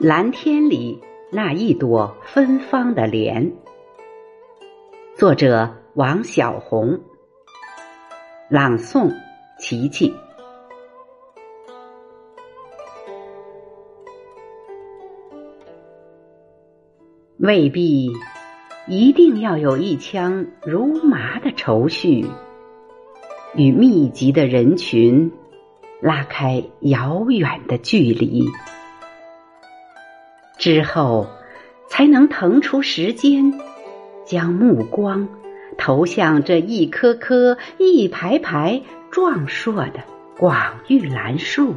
蓝天里那一朵芬芳的莲，作者王小红，朗诵琪琪。未必一定要有一腔如麻的愁绪，与密集的人群拉开遥远的距离。之后，才能腾出时间，将目光投向这一棵棵、一排排壮硕的广玉兰树，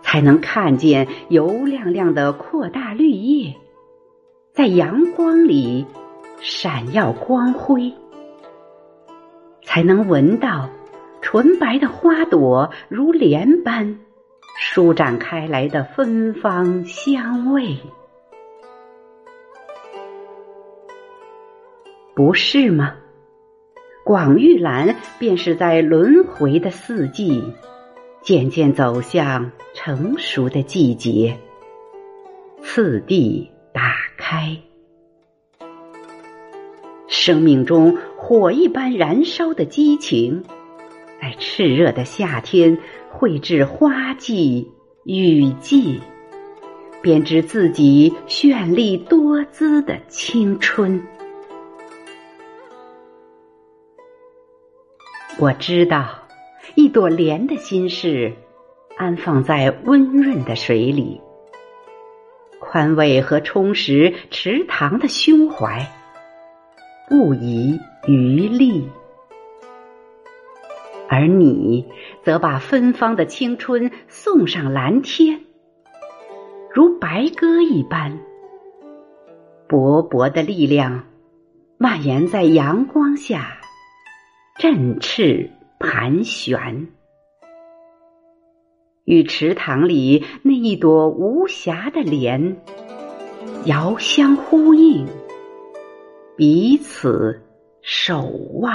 才能看见油亮亮的扩大绿叶，在阳光里闪耀光辉，才能闻到纯白的花朵如莲般。舒展开来的芬芳香味，不是吗？广玉兰便是在轮回的四季，渐渐走向成熟的季节，次第打开，生命中火一般燃烧的激情。在炽热的夏天，绘制花季、雨季，编织自己绚丽多姿的青春。我知道，一朵莲的心事，安放在温润的水里，宽慰和充实池塘的胸怀，不遗余力。而你则把芬芳的青春送上蓝天，如白鸽一般，勃勃的力量蔓延在阳光下，振翅盘旋，与池塘里那一朵无瑕的莲遥相呼应，彼此守望。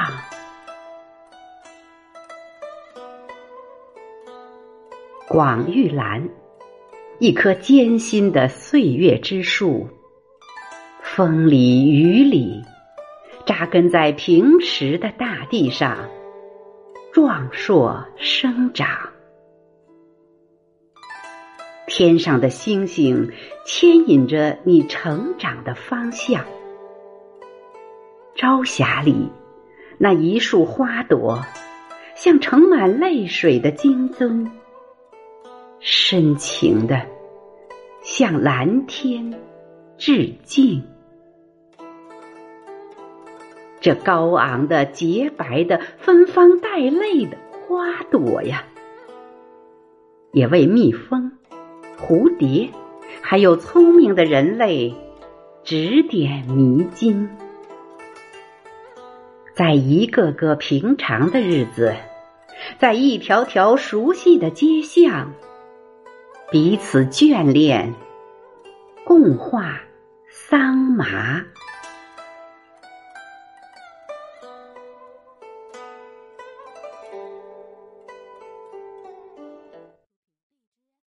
广玉兰，一棵艰辛的岁月之树，风里雨里，扎根在平实的大地上，壮硕生长。天上的星星牵引着你成长的方向，朝霞里那一束花朵，像盛满泪水的金樽。深情的向蓝天致敬。这高昂的、洁白的、芬芳带泪的花朵呀，也为蜜蜂、蝴蝶，还有聪明的人类指点迷津。在一个个平常的日子，在一条条熟悉的街巷。彼此眷恋，共话桑麻。